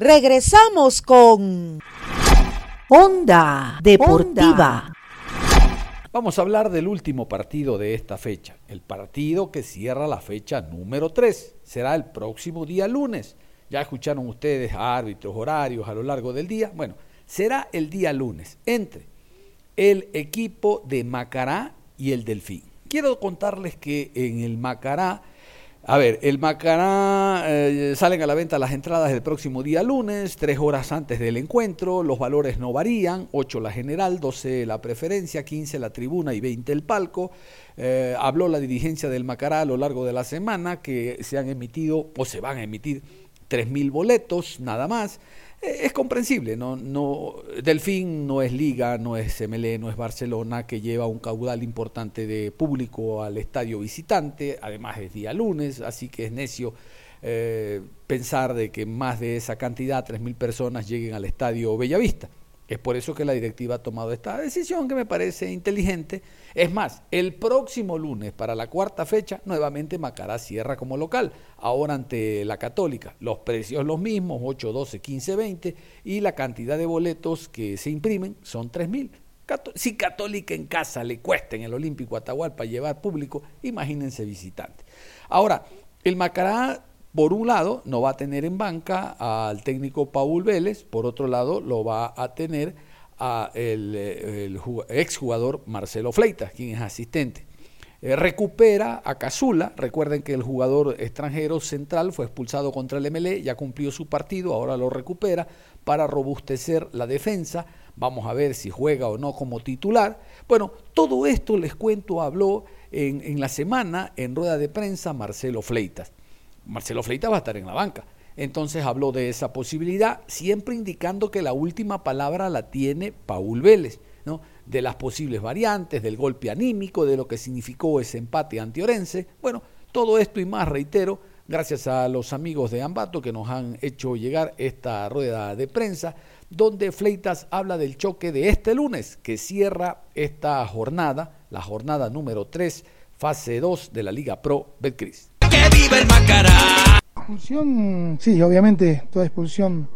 Regresamos con Onda Deportiva. Vamos a hablar del último partido de esta fecha, el partido que cierra la fecha número 3. Será el próximo día lunes. Ya escucharon ustedes árbitros, horarios a lo largo del día. Bueno, será el día lunes entre el equipo de Macará y el Delfín. Quiero contarles que en el Macará a ver, el Macará eh, salen a la venta las entradas el próximo día lunes, tres horas antes del encuentro. Los valores no varían: 8 la general, 12 la preferencia, 15 la tribuna y 20 el palco. Eh, habló la dirigencia del Macará a lo largo de la semana que se han emitido o se van a emitir 3.000 boletos, nada más. Eh, es comprensible, ¿no? no Delfín no es Liga, no es MLE, no es Barcelona, que lleva un caudal importante de público al estadio visitante, además es día lunes, así que es necio eh, pensar de que más de esa cantidad, 3.000 personas, lleguen al estadio Bellavista. Es por eso que la directiva ha tomado esta decisión que me parece inteligente. Es más, el próximo lunes, para la cuarta fecha, nuevamente Macará cierra como local, ahora ante la Católica. Los precios los mismos, 8, 12, 15, 20, y la cantidad de boletos que se imprimen son 3.000. Si Católica en casa le cuesta en el Olímpico Atahualpa llevar público, imagínense visitantes. Ahora, el Macará por un lado, no va a tener en banca al técnico Paul Vélez, por otro lado, lo va a tener a el, el exjugador Marcelo Fleitas, quien es asistente. Eh, recupera a Casula, recuerden que el jugador extranjero central fue expulsado contra el MLE, ya cumplió su partido, ahora lo recupera para robustecer la defensa. Vamos a ver si juega o no como titular. Bueno, todo esto les cuento, habló en la semana en rueda de prensa Marcelo Fleitas. Marcelo Fleitas va a estar en la banca. Entonces habló de esa posibilidad, siempre indicando que la última palabra la tiene Paul Vélez, ¿no? de las posibles variantes, del golpe anímico, de lo que significó ese empate ante Orense. Bueno, todo esto y más, reitero, gracias a los amigos de Ambato que nos han hecho llegar esta rueda de prensa, donde Fleitas habla del choque de este lunes, que cierra esta jornada, la jornada número 3, fase 2 de la Liga Pro Betcris vive el Macará. Expulsión, sí, obviamente, toda expulsión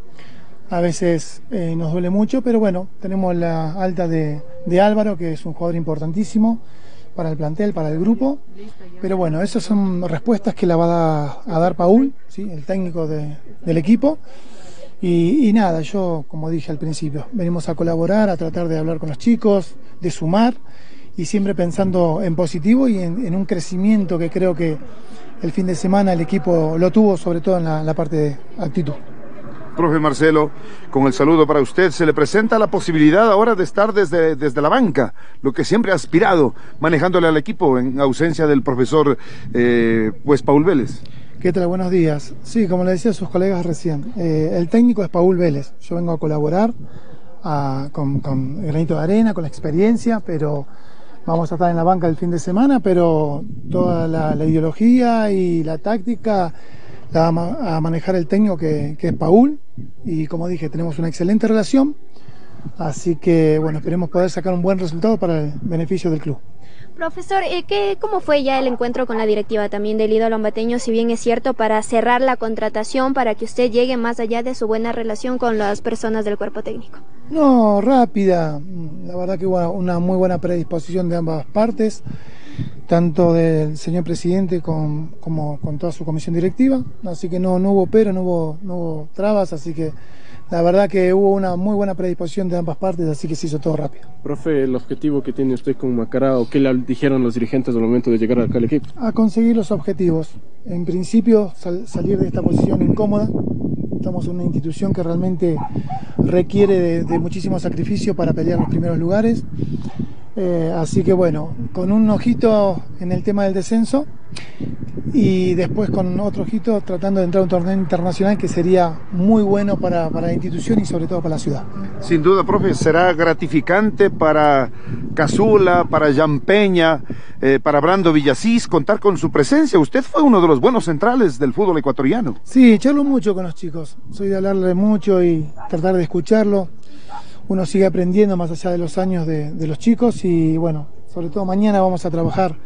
a veces eh, nos duele mucho, pero bueno, tenemos la alta de, Álvaro, que es un jugador importantísimo para el plantel, para el grupo. Pero bueno, esas son respuestas que la va a, dar Paul, ¿sí? el técnico del equipo. Y, nada, yo, como dije al principio, venimos a colaborar, a tratar de hablar con los chicos, de sumar y siempre pensando en positivo y en un crecimiento que creo que el fin de semana el equipo lo tuvo, sobre todo en la, parte de actitud. Profe Marcelo, con el saludo para usted, se le presenta la posibilidad ahora de estar desde, desde la banca, lo que siempre ha aspirado, manejándole al equipo en ausencia del profesor eh, pues Paul Vélez. ¿Qué tal? Buenos días. Sí, como le decía a sus colegas recién, eh, el técnico es Paul Vélez. Yo vengo a colaborar con, con el granito de arena, con la experiencia, pero vamos a estar en la banca el fin de semana, pero toda la, ideología y la táctica la va a manejar el técnico que, es Paul y como dije, tenemos una excelente relación, así que bueno, esperemos poder sacar un buen resultado para el beneficio del club. Profesor, eh, ¿qué, ¿cómo fue ya el encuentro con la directiva también del ídolo ambateño, si bien es cierto, para cerrar la contratación, para que usted llegue más allá de su buena relación con las personas del cuerpo técnico? No, rápida. La verdad que hubo una muy buena predisposición de ambas partes, tanto del señor presidente como con toda su comisión directiva. Así que no, no hubo pero, no hubo, no hubo trabas, así que la verdad que hubo una muy buena predisposición de ambas partes, así que se hizo todo rápido. Profe, el objetivo que tiene usted con Macará o qué le dijeron los dirigentes al momento de llegar acá al equipo? A conseguir los objetivos. En principio, salir de esta posición incómoda. Estamos en una institución que realmente requiere de, de muchísimo sacrificio para pelear los primeros lugares. Eh, así que bueno, con un ojito en el tema del descenso y después con otro ojito tratando de entrar a un torneo internacional que sería muy bueno para, la institución y sobre todo para la ciudad. Sin duda, profe, será gratificante para Casula, para Jan Peña, eh, para Brando Villasís contar con su presencia. Usted fue uno de los buenos centrales del fútbol ecuatoriano. Sí, charlo mucho con los chicos. Soy de hablarle mucho y tratar de escucharlo uno sigue aprendiendo más allá de los años de, los chicos y bueno, sobre todo mañana vamos a trabajar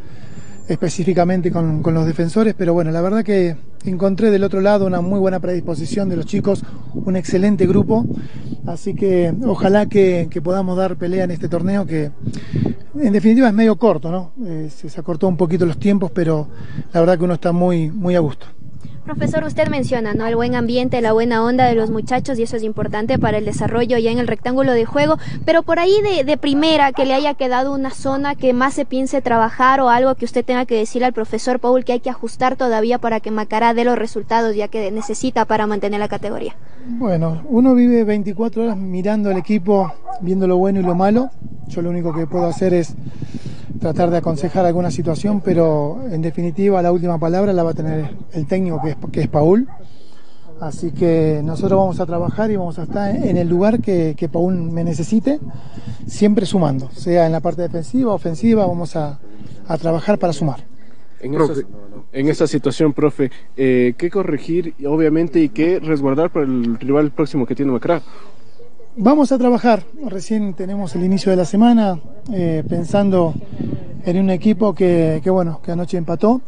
específicamente con, con, los defensores, pero bueno, la verdad que encontré del otro lado una muy buena predisposición de los chicos, un excelente grupo, así que ojalá que, podamos dar pelea en este torneo que en definitiva es medio corto, ¿no? Eh, se, se acortó un poquito los tiempos, pero la verdad que uno está muy, muy a gusto. Profesor, usted menciona, ¿no? El buen ambiente, la buena onda de los muchachos y eso es importante para el desarrollo ya en el rectángulo de juego, pero por ahí de, de, primera que le haya quedado una zona que más se piense trabajar o algo que usted tenga que decirle al profesor Paul que hay que ajustar todavía para que Macará dé los resultados ya que necesita para mantener la categoría. Bueno, uno vive 24 horas mirando al equipo, viendo lo bueno y lo malo. Yo lo único que puedo hacer es tratar de aconsejar alguna situación, pero en definitiva la última palabra la va a tener el técnico que es, que es Paul. Así que nosotros vamos a trabajar y vamos a estar en el lugar que, que Paul me necesite, siempre sumando, sea en la parte defensiva, ofensiva, vamos a, a trabajar para sumar. En esa, en esa, situación, profe, eh, ¿qué corregir, obviamente, y qué resguardar para el rival próximo que tiene Macra? Vamos a trabajar, recién tenemos el inicio de la semana, eh, pensando en un equipo que, que, bueno, que anoche empató,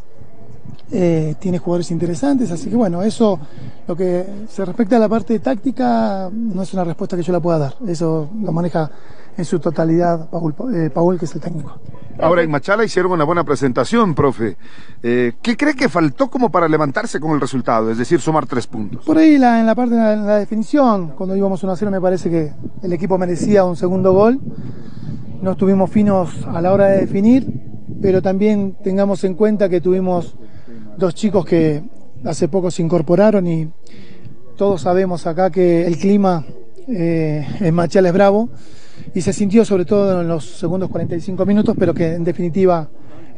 eh, tiene jugadores interesantes, así que bueno, eso, lo que se respecta a la parte táctica, no es una respuesta que yo la pueda dar, eso lo maneja en su totalidad Paul, eh, Paul que es el técnico. Ahora, en Machala hicieron una buena presentación, profe. Eh, ¿Qué cree que faltó como para levantarse con el resultado? Es decir, sumar tres puntos. Por ahí, la, en la parte de la, la, definición, cuando íbamos 1 a 0, me parece que el equipo merecía un segundo gol. No estuvimos finos a la hora de definir, pero también tengamos en cuenta que tuvimos dos chicos que hace poco se incorporaron y todos sabemos acá que el clima eh, en Machala es bravo y se sintió sobre todo en los segundos 45 minutos, pero que en definitiva,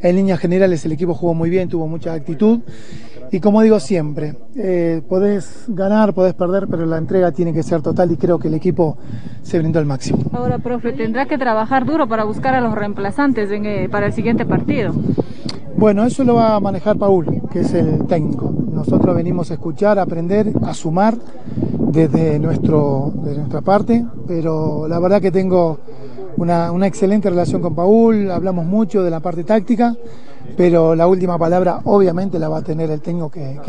en líneas generales, el equipo jugó muy bien, tuvo mucha actitud. Y como digo siempre, eh, podés ganar, podés perder, pero la entrega tiene que ser total y creo que el equipo se brindó al máximo. Ahora, profe, tendrá que trabajar duro para buscar a los reemplazantes en, eh, para el siguiente partido. Bueno, eso lo va a manejar Paul, que es el técnico. Nosotros venimos a escuchar, a aprender, a sumar desde, nuestro, desde nuestra parte, pero la verdad que tengo una, una, excelente relación con Paul, hablamos mucho de la parte táctica, pero la última palabra obviamente la va a tener el técnico que.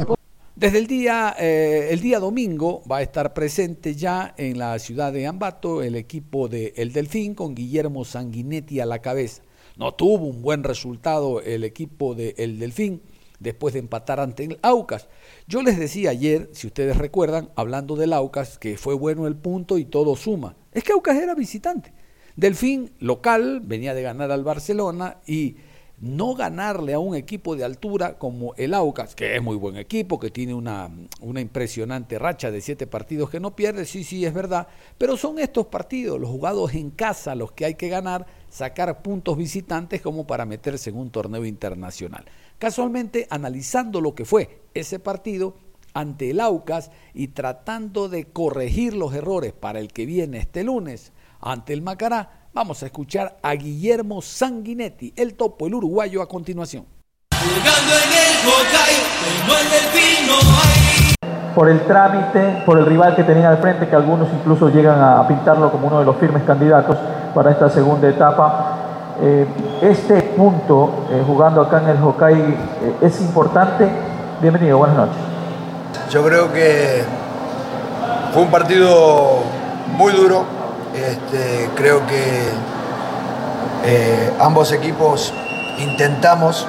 Desde el día, eh, el día domingo va a estar presente ya en la ciudad de Ambato el equipo de El Delfín con Guillermo Sanguinetti a la cabeza. No tuvo un buen resultado el equipo de El Delfín después de empatar ante el Aucas. Yo les decía ayer, si ustedes recuerdan, hablando del Aucas, que fue bueno el punto y todo suma. Es que Aucas era visitante. Delfín, local, venía de ganar al Barcelona y no ganarle a un equipo de altura como el Aucas, que es muy buen equipo, que tiene una, una, impresionante racha de siete partidos que no pierde, sí, sí, es verdad, pero son estos partidos, los jugados en casa, los que hay que ganar, sacar puntos visitantes como para meterse en un torneo internacional. Casualmente, analizando lo que fue ese partido ante el Aucas y tratando de corregir los errores para el que viene este lunes ante el Macará, Vamos a escuchar a Guillermo Sanguinetti, el topo, el uruguayo, a continuación. Por el trámite, por el rival que tenía al frente, que algunos incluso llegan a pintarlo como uno de los firmes candidatos para esta segunda etapa. Eh, este punto, eh, jugando acá en el Hokkaido, eh, es importante. Bienvenido, buenas noches. Yo creo que fue un partido muy duro, este, creo que ambos equipos intentamos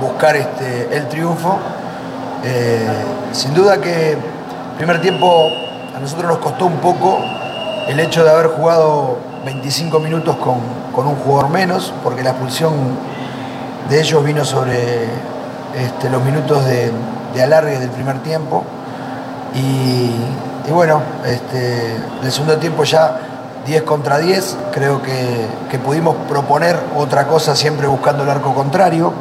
buscar este, el triunfo. Sin duda que primer tiempo a nosotros nos costó un poco el hecho de haber jugado 25 minutos con, con un jugador menos, porque la expulsión de ellos vino sobre este, los minutos de, alargue del primer tiempo. Y, y bueno, este, el segundo tiempo ya 10 contra 10, creo que, que, pudimos proponer otra cosa siempre buscando el arco contrario.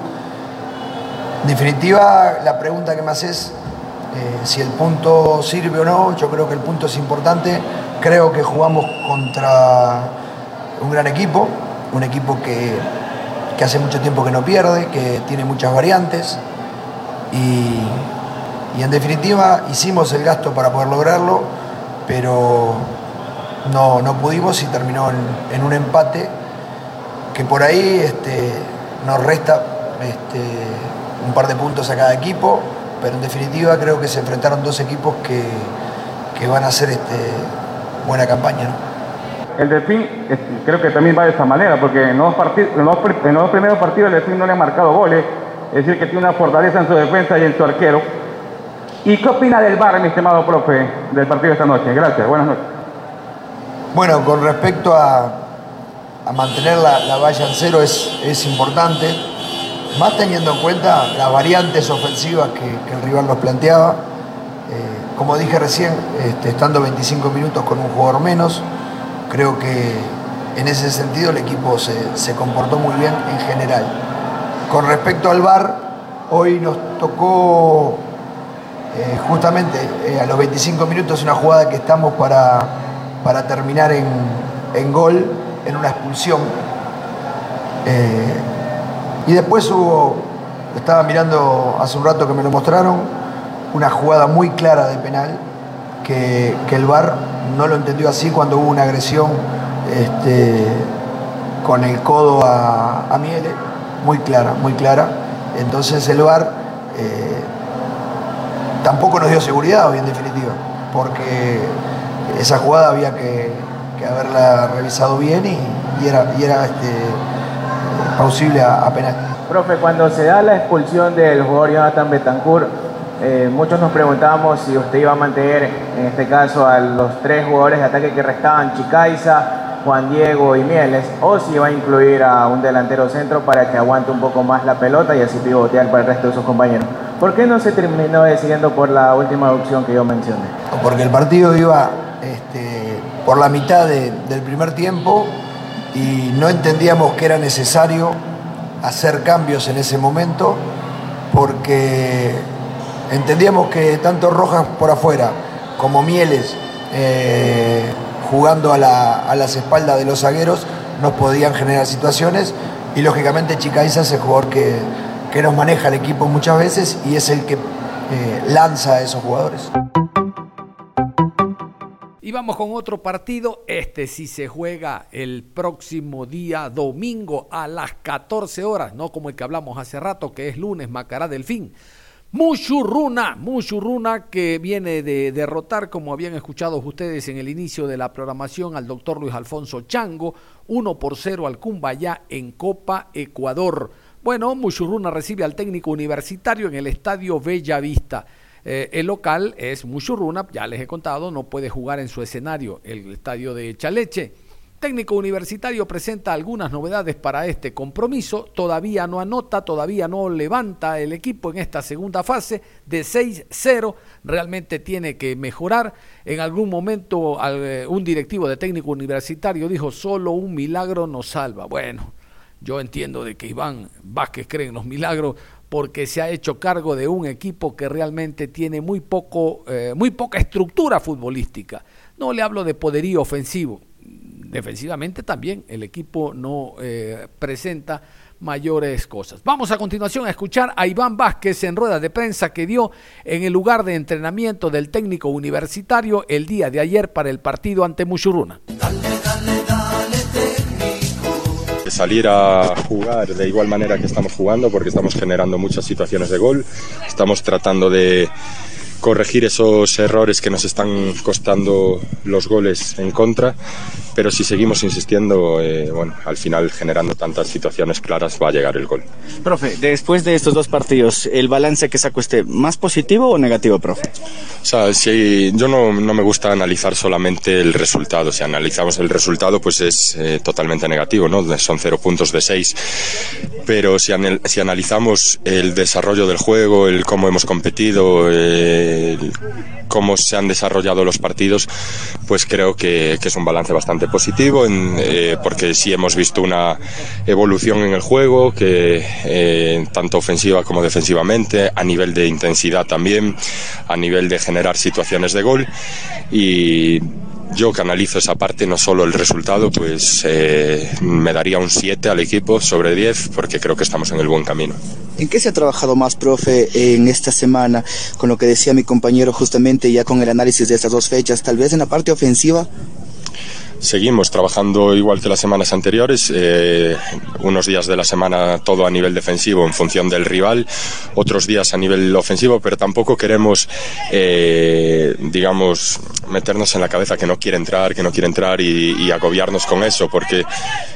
En definitiva, la pregunta que me haces, eh, si el punto sirve o no, yo creo que el punto es importante. Creo que jugamos contra un gran equipo, un equipo que, que hace mucho tiempo que no pierde, que tiene muchas variantes y, y en definitiva hicimos el gasto para poder lograrlo, pero no, no pudimos y terminó en, en, un empate que por ahí este, nos resta este, un par de puntos a cada equipo, pero en definitiva creo que se enfrentaron dos equipos que, que van a hacer este, buena campaña. El Delfín creo que también va de esta manera, porque en los, en los, en los primeros partidos el Delfín no le ha marcado goles, es decir, que tiene una fortaleza en su defensa y en su arquero. ¿Y qué opina del VAR, mi estimado profe, del partido de esta noche? Gracias, buenas noches. Bueno, con respecto a, a mantener la, la, valla en cero es, es, importante, más teniendo en cuenta las variantes ofensivas que, el rival nos planteaba. Eh, como dije recién, este, estando 25 minutos con un jugador menos, creo que en ese sentido el equipo se, se comportó muy bien en general. Con respecto al VAR, hoy nos tocó eh, justamente eh, a los 25 minutos una jugada que estamos para, para terminar en, en, gol, en una expulsión. Y después hubo, estaba mirando hace un rato que me lo mostraron, una jugada muy clara de penal que, que el VAR no lo entendió así cuando hubo una agresión este, con el codo a, a Miele, muy clara, muy clara. Entonces el VAR eh, tampoco nos dio seguridad hoy en definitiva, porque esa jugada había que, que haberla revisado bien y, y era, y era este, plausible a, a, penal. Profe, cuando se da la expulsión del jugador Jonathan Betancourt, eh, muchos nos preguntamos si usted iba a mantener, en este caso, a los tres jugadores de ataque que restaban, Chicaiza, Juan Diego y Mieles, o si iba a incluir a un delantero centro para que aguante un poco más la pelota y así pivotear para el resto de sus compañeros. ¿Por qué no se terminó decidiendo por la última opción que yo mencioné? Porque el partido iba este, por la mitad de, del primer tiempo y no entendíamos que era necesario hacer cambios en ese momento porque entendíamos que tanto Rojas por afuera como Mieles eh, jugando a, la, a, las espaldas de los zagueros nos podían generar situaciones y lógicamente Chicaiza es el jugador que, que nos maneja el equipo muchas veces y es el que eh, lanza a esos jugadores. Y vamos con otro partido. Este sí se juega el próximo día domingo a las 14 horas, no como el que hablamos hace rato, que es lunes, Macará del Fin. Muchurruna, Muchurruna que viene de derrotar, como habían escuchado ustedes en el inicio de la programación, al doctor Luis Alfonso Chango, 1 por 0 al Cumbayá en Copa Ecuador. Bueno, Muchurruna recibe al técnico universitario en el estadio Bella Vista. Eh, el local es Muchurruna, ya les he contado, no puede jugar en su escenario, el estadio de Chaleche. Técnico Universitario presenta algunas novedades para este compromiso. Todavía no anota, todavía no levanta el equipo en esta segunda fase de 6-0. Realmente tiene que mejorar. En algún momento un directivo de técnico universitario dijo, solo un milagro nos salva. Bueno, yo entiendo de que Iván Vázquez cree en los milagros porque se ha hecho cargo de un equipo que realmente tiene muy, poco, eh, muy poca estructura futbolística. No le hablo de poderío ofensivo, defensivamente también el equipo no eh, presenta mayores cosas. Vamos a continuación a escuchar a Iván Vázquez en rueda de prensa que dio en el lugar de entrenamiento del técnico universitario el día de ayer para el partido ante Muchurruna. Dale, Salir a jugar de igual manera que estamos jugando porque estamos generando muchas situaciones de gol, estamos tratando de corregir esos errores que nos están costando los goles en contra, pero si seguimos insistiendo, eh, bueno, al final generando tantas situaciones claras va a llegar el gol. Profe, después de estos dos partidos, ¿el balance que sacó usted, más positivo o negativo, profe? O sea, si yo no, no me gusta analizar solamente el resultado, si analizamos el resultado, pues es eh, totalmente negativo, ¿no? Son cero puntos de seis, pero si, anal si analizamos el desarrollo del juego, el cómo hemos competido, eh, cómo se han desarrollado los partidos, pues creo que, es un balance bastante positivo, eh, porque sí hemos visto una evolución en el juego, que eh, tanto ofensiva como defensivamente, a nivel de intensidad también, a nivel de generar situaciones de gol y yo que analizo esa parte, no solo el resultado, pues eh, me daría un 7 al equipo sobre 10 porque creo que estamos en el buen camino. ¿En qué se ha trabajado más, profe, en esta semana? Con lo que decía mi compañero justamente ya con el análisis de estas dos fechas, tal vez en la parte ofensiva. Seguimos trabajando igual que las semanas anteriores, eh, unos días de la semana todo a nivel defensivo en función del rival, otros días a nivel ofensivo, pero tampoco queremos, eh, digamos, meternos en la cabeza que no quiere entrar, que no quiere entrar y, y agobiarnos con eso, porque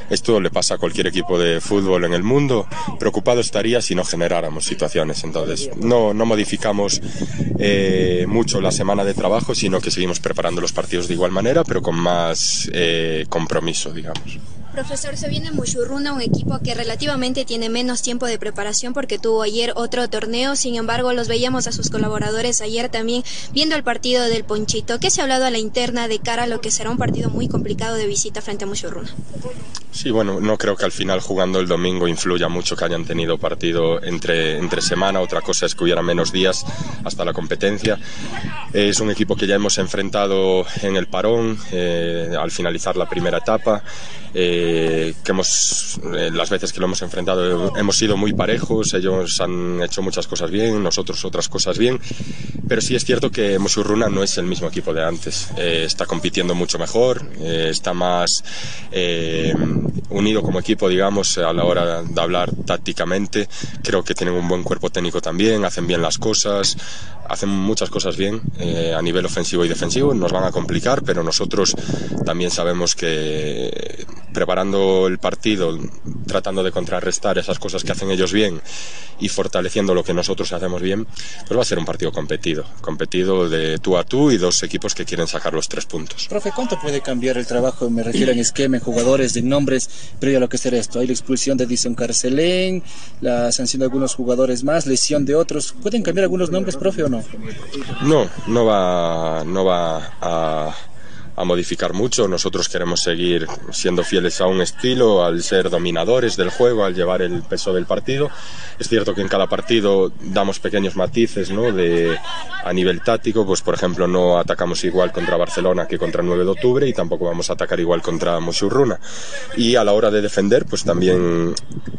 esto le pasa a cualquier equipo de fútbol en el mundo. Preocupado estaría si no generáramos situaciones. Entonces, no, no modificamos eh, mucho la semana de trabajo, sino que seguimos preparando los partidos de igual manera, pero con más eh, compromiso, digamos. Profesor, se viene Mushurruna, un equipo que relativamente tiene menos tiempo de preparación porque tuvo ayer otro torneo. Sin embargo, los veíamos a sus colaboradores ayer también viendo el partido del Ponchito. ¿Qué se ha hablado a la interna de cara a lo que será un partido muy complicado de visita frente a Mushurruna? Sí, bueno, no creo que al final jugando el domingo influya mucho que hayan tenido partido entre, entre semana. Otra cosa es que hubiera menos días hasta la competencia. Es un equipo que ya hemos enfrentado en el parón eh, al finalizar la primera etapa. Eh, que hemos, eh, las veces que lo hemos enfrentado hemos sido muy parejos, ellos han hecho muchas cosas bien, nosotros otras cosas bien, pero sí es cierto que Musurruna no es el mismo equipo de antes, eh, está compitiendo mucho mejor, eh, está más eh, unido como equipo, digamos, a la hora de hablar tácticamente, creo que tienen un buen cuerpo técnico también, hacen bien las cosas, hacen muchas cosas bien eh, a nivel ofensivo y defensivo, nos van a complicar, pero nosotros también sabemos que preparando el partido, tratando de contrarrestar esas cosas que hacen ellos bien y fortaleciendo lo que nosotros hacemos bien, pues va a ser un partido competido, competido de tú a tú y dos equipos que quieren sacar los tres puntos. Profe, ¿cuánto puede cambiar el trabajo? Me refiero en esquema, en jugadores, de nombres, previo a lo que será esto. Hay la expulsión de Dison Carcelén, la sanción de algunos jugadores más, lesión de otros. ¿Pueden cambiar algunos nombres, profe, o no? No, no va, no va a, a modificar mucho. Nosotros queremos seguir siendo fieles a un estilo, al ser dominadores del juego, al llevar el peso del partido. Es cierto que en cada partido damos pequeños matices ¿no? de, a nivel táctico, pues por ejemplo no atacamos igual contra Barcelona que contra el 9 de octubre y tampoco vamos a atacar igual contra Mosurruna. Y a la hora de defender, pues también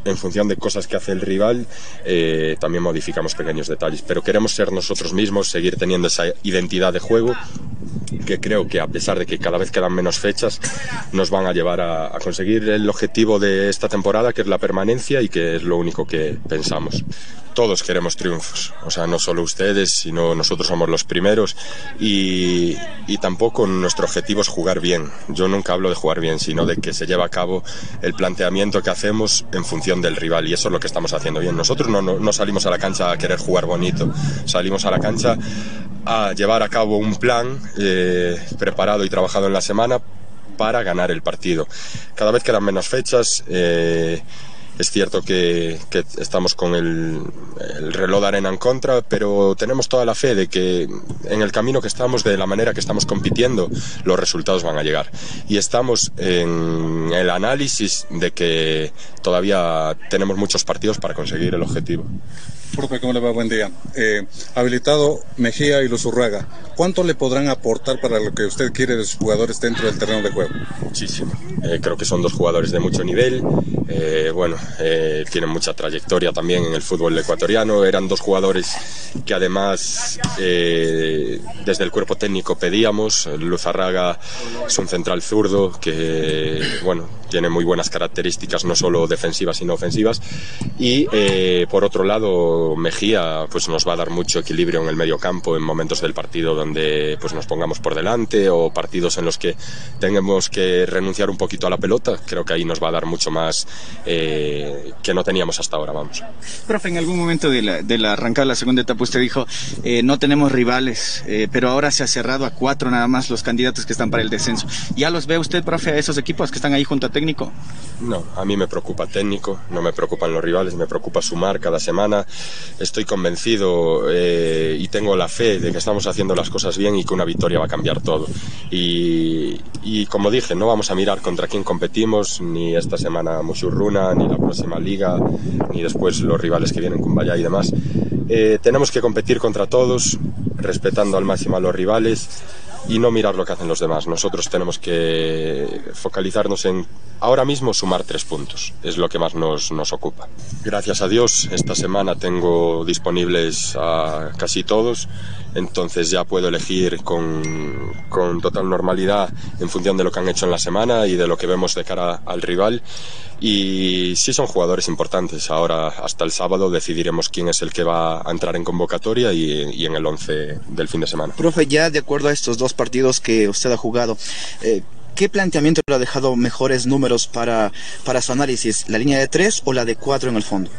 en función de cosas que hace el rival, eh, también modificamos pequeños detalles. Pero queremos ser nosotros mismos, seguir teniendo esa identidad de juego que creo que a pesar de que cada vez quedan menos fechas, nos van a llevar a, a, conseguir el objetivo de esta temporada, que es la permanencia y que es lo único que pensamos. Todos queremos triunfos, o sea, no solo ustedes, sino nosotros somos los primeros y, y tampoco nuestro objetivo es jugar bien. Yo nunca hablo de jugar bien, sino de que se lleva a cabo el planteamiento que hacemos en función del rival y eso es lo que estamos haciendo bien. Nosotros no, no, no salimos a la cancha a querer jugar bonito, salimos a la cancha a llevar a cabo un plan eh, preparado y trabajado en la semana para ganar el partido. Cada vez quedan menos fechas. Eh, es cierto que, estamos con el, el, reloj de arena en contra, pero tenemos toda la fe de que en el camino que estamos, de la manera que estamos compitiendo, los resultados van a llegar. Y estamos en el análisis de que todavía tenemos muchos partidos para conseguir el objetivo. Profe, ¿cómo le va? Buen día. Eh, habilitado Mejía y Luzurraga. ¿Cuánto le podrán aportar para lo que usted quiere de sus jugadores dentro del terreno de juego? Muchísimo. Eh, creo que son dos jugadores de mucho nivel. Eh, bueno, eh, tienen mucha trayectoria también en el fútbol ecuatoriano. Eran dos jugadores que además desde el cuerpo técnico pedíamos. Luzarraga es un central zurdo que, bueno, tiene muy buenas características, no solo defensivas, sino ofensivas. Y eh, por otro lado, Mejía pues nos va a dar mucho equilibrio en el medio campo en momentos del partido donde pues nos pongamos por delante o partidos en los que tengamos que renunciar un poquito a la pelota. Creo que ahí nos va a dar mucho más eh, que no teníamos hasta ahora, vamos. Profe, en algún momento de la, de la arrancada de la segunda etapa usted dijo, eh, no tenemos rivales, eh, pero ahora se ha cerrado a cuatro nada más los candidatos que están para el descenso. ¿Ya los ve usted, profe, a esos equipos que están ahí junto a técnico? No, a mí me preocupa técnico, no me preocupan los rivales, me preocupa sumar cada semana. Estoy convencido eh, y tengo la fe de que estamos haciendo las cosas bien y que una victoria va a cambiar todo. Y, como dije, no vamos a mirar contra quién competimos, ni esta semana Musurruna, ni la próxima liga, ni después los rivales que vienen con Valla y demás. Eh, tenemos que competir contra todos, respetando al máximo a los rivales y no mirar lo que hacen los demás. Nosotros tenemos que focalizarnos en ahora mismo sumar tres puntos, es lo que más nos, nos ocupa. Gracias a Dios, esta semana tengo disponibles a casi todos, entonces ya puedo elegir con, con total normalidad en función de lo que han hecho en la semana y de lo que vemos de cara al rival. Y sí son jugadores importantes. Ahora, hasta el sábado, decidiremos quién es el que va a entrar en convocatoria y, y en el 11 del fin de semana. Profe, ya de acuerdo a estos dos partidos que usted ha jugado, eh, ¿qué planteamiento le ha dejado mejores números para, para su análisis? ¿La línea de tres o la de cuatro en el fondo?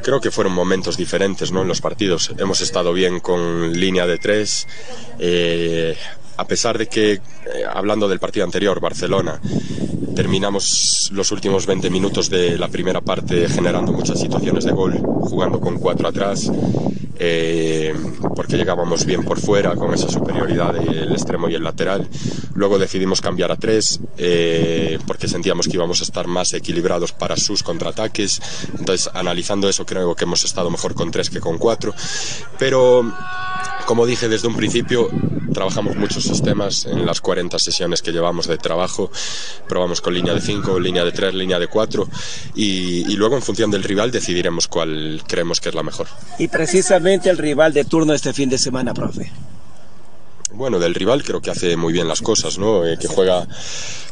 creo que fueron momentos diferentes ¿no? en los partidos. Hemos estado bien con línea de tres. Eh, a pesar de que, eh, hablando del partido anterior, Barcelona, terminamos los últimos 20 minutos de la primera parte generando muchas situaciones de gol, jugando con cuatro atrás, eh, porque llegábamos bien por fuera con esa superioridad del extremo y el lateral. Luego decidimos cambiar a tres, eh, porque sentíamos que íbamos a estar más equilibrados para sus contraataques. Entonces, analizando eso, creo que hemos estado mejor con tres que con cuatro. Pero como dije desde un principio, trabajamos muchos sistemas en las 40 sesiones que llevamos de trabajo. Probamos con línea de 5, línea de 3, línea de 4 y, y, luego en función del rival decidiremos cuál creemos que es la mejor. Y precisamente el rival de turno este fin de semana, profe. Bueno, del rival creo que hace muy bien las cosas, ¿no? Eh, que juega,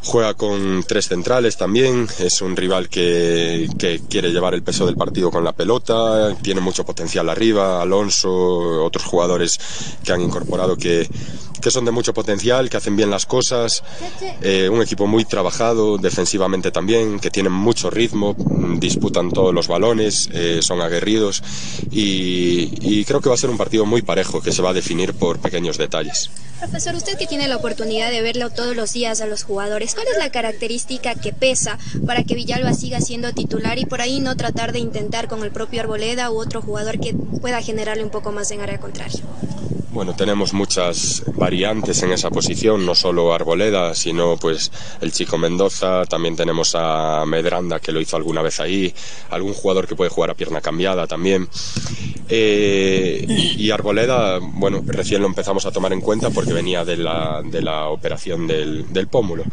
juega con tres centrales también, es un rival que, que, quiere llevar el peso del partido con la pelota, tiene mucho potencial arriba, Alonso, otros jugadores que han incorporado que, que son de mucho potencial, que hacen bien las cosas, eh, un equipo muy trabajado defensivamente también, que tienen mucho ritmo, disputan todos los balones, eh, son aguerridos y, y creo que va a ser un partido muy parejo que se va a definir por pequeños detalles. Profesor, usted que tiene la oportunidad de verlo todos los días a los jugadores, ¿cuál es la característica que pesa para que Villalba siga siendo titular y por ahí no tratar de intentar con el propio Arboleda u otro jugador que pueda generarle un poco más en área contraria? Bueno, tenemos muchas variantes en esa posición, no solo Arboleda, sino pues el chico Mendoza, también tenemos a Medranda que lo hizo alguna vez ahí, algún jugador que puede jugar a pierna cambiada también. Eh, y Arboleda, bueno, recién lo empezamos a tomar en cuenta porque venía de la, de la operación del, del pómulo.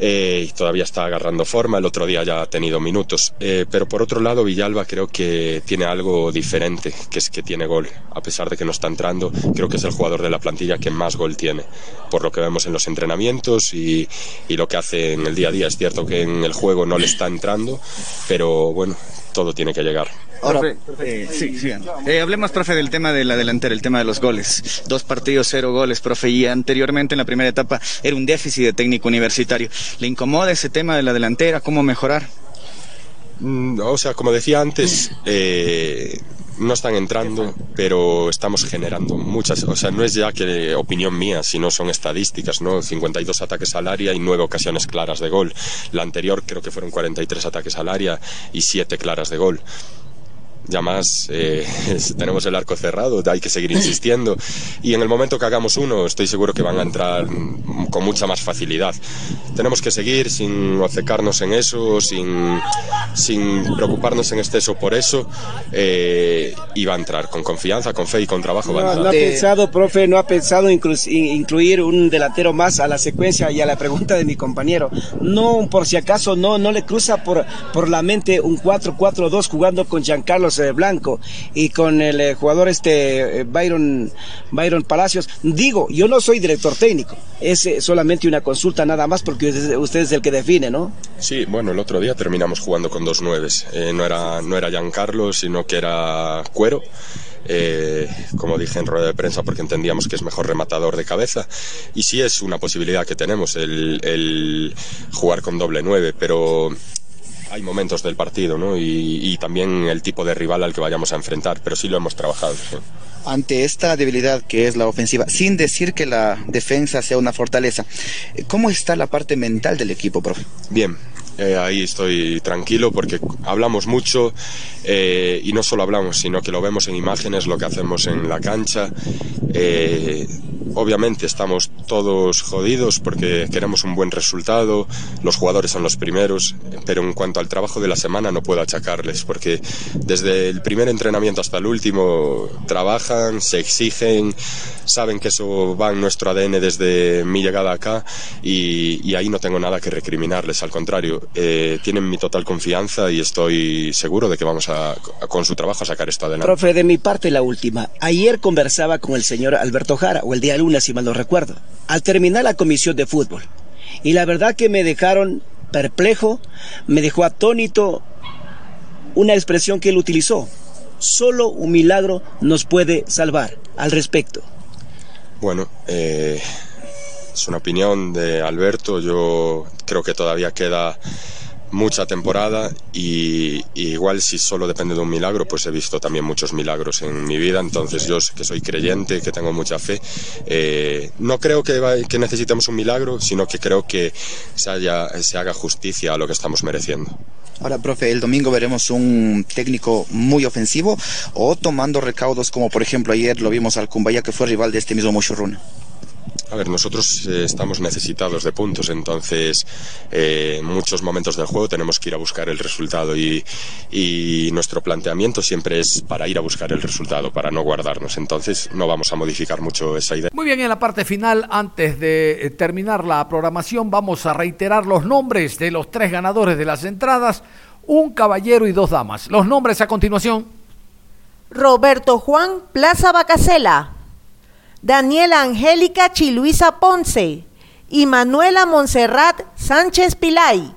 Eh, y todavía está agarrando forma, el otro día ya ha tenido minutos. Eh, pero por otro lado, Villalba creo que tiene algo diferente, que es que tiene gol. A pesar de que no está entrando, creo que es el jugador de la plantilla que más gol tiene, por lo que vemos en los entrenamientos y, y lo que hace en el día a día. Es cierto que en el juego no le está entrando, pero bueno, todo tiene que llegar. Ahora, eh, sí, sí. Eh, hablemos, profe, del tema de la delantera, el tema de los goles. Dos partidos, cero goles, profe. Y anteriormente, en la primera etapa, era un déficit de técnico universitario. ¿Le incomoda ese tema de la delantera? ¿Cómo mejorar? Mm, o sea, como decía antes, eh, no están entrando, pero estamos generando muchas. O sea, no es ya que opinión mía, sino son estadísticas, ¿no? 52 ataques al área y 9 ocasiones claras de gol. La anterior creo que fueron 43 ataques al área y 7 claras de gol ya más eh, tenemos el arco cerrado, hay que seguir insistiendo y en el momento que hagamos uno estoy seguro que van a entrar con mucha más facilidad. Tenemos que seguir sin obcecarnos en eso, sin, sin preocuparnos en exceso por eso eh, y va a entrar con confianza, con fe y con trabajo. No, no ha pensado, profe, no ha pensado inclu incluir un delantero más a la secuencia y a la pregunta de mi compañero. No, por si acaso, no, no le cruza por, por la mente un 4-4-2 jugando con Giancarlo Blanco y con el eh, jugador este eh, Byron, Byron Palacios. Digo, yo no soy director técnico, es eh, solamente una consulta nada más porque usted es el que define, ¿no? Sí, bueno, el otro día terminamos jugando con dos nueves. no, era, no era Giancarlo, sino que era Cuero. Eh, como dije en rueda de prensa, porque entendíamos que es mejor rematador de cabeza. Y sí es una posibilidad que tenemos el, el jugar con doble nueve, pero hay momentos del partido ¿no? y, y, también el tipo de rival al que vayamos a enfrentar, pero sí lo hemos trabajado. ¿sí? Ante esta debilidad que es la ofensiva, sin decir que la defensa sea una fortaleza, ¿cómo está la parte mental del equipo, profe? Bien, eh, ahí estoy tranquilo porque hablamos mucho eh, y no solo hablamos, sino que lo vemos en imágenes, lo que hacemos en la cancha. Eh, obviamente estamos todos jodidos porque queremos un buen resultado, los jugadores son los primeros, pero en cuanto al trabajo de la semana no puedo achacarles porque desde el primer entrenamiento hasta el último trabajan, se exigen, saben que eso va en nuestro ADN desde mi llegada acá y, y ahí no tengo nada que recriminarles, al contrario, eh, tienen mi total confianza y estoy seguro de que vamos a, con su trabajo a sacar esto adelante. Profe, de mi parte lunes, si mal no recuerdo, al terminar la comisión de fútbol. Y la verdad que me dejaron perplejo, me dejó atónito una expresión que él utilizó. Solo un milagro nos puede salvar al respecto. Bueno, eh, es una opinión de Alberto. Yo creo que todavía queda mucha temporada y, igual si solo depende de un milagro, pues he visto también muchos milagros en mi vida. Entonces yo que soy creyente, que tengo mucha fe. Eh, no creo que, necesitemos un milagro, sino que creo que se haga justicia a lo que estamos mereciendo. Ahora, profe, el domingo veremos un técnico muy ofensivo o tomando recaudos como por ejemplo ayer lo vimos al Cumbaya que fue rival de este mismo Mochurruna. A ver, nosotros eh, estamos necesitados de puntos, entonces eh, en muchos momentos del juego tenemos que ir a buscar el resultado y, y nuestro planteamiento siempre es para ir a buscar el resultado, para no guardarnos. Entonces no vamos a modificar mucho esa idea. Muy bien, en la parte final, antes de eh, terminar la programación, vamos a reiterar los nombres de los tres ganadores de las entradas, un caballero y dos damas. Los nombres a continuación. Roberto Juan Plaza Bacasela, Daniela Angélica Chiluisa Ponce y Manuela Monserrat Sánchez Pilay.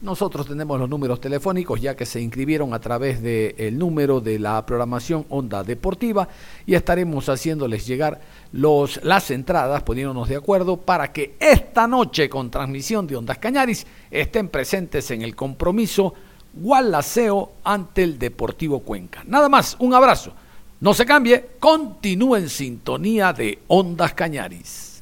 Nosotros tenemos los números telefónicos ya que se inscribieron a través del número de la programación Onda Deportiva y estaremos haciéndoles llegar los, las entradas, poniéndonos de acuerdo para que esta noche con transmisión de Ondas Cañaris estén presentes en el compromiso Gualaceo ante el Deportivo Cuenca. Nada más, un abrazo. No se cambie, continúe en sintonía de Ondas Cañaris.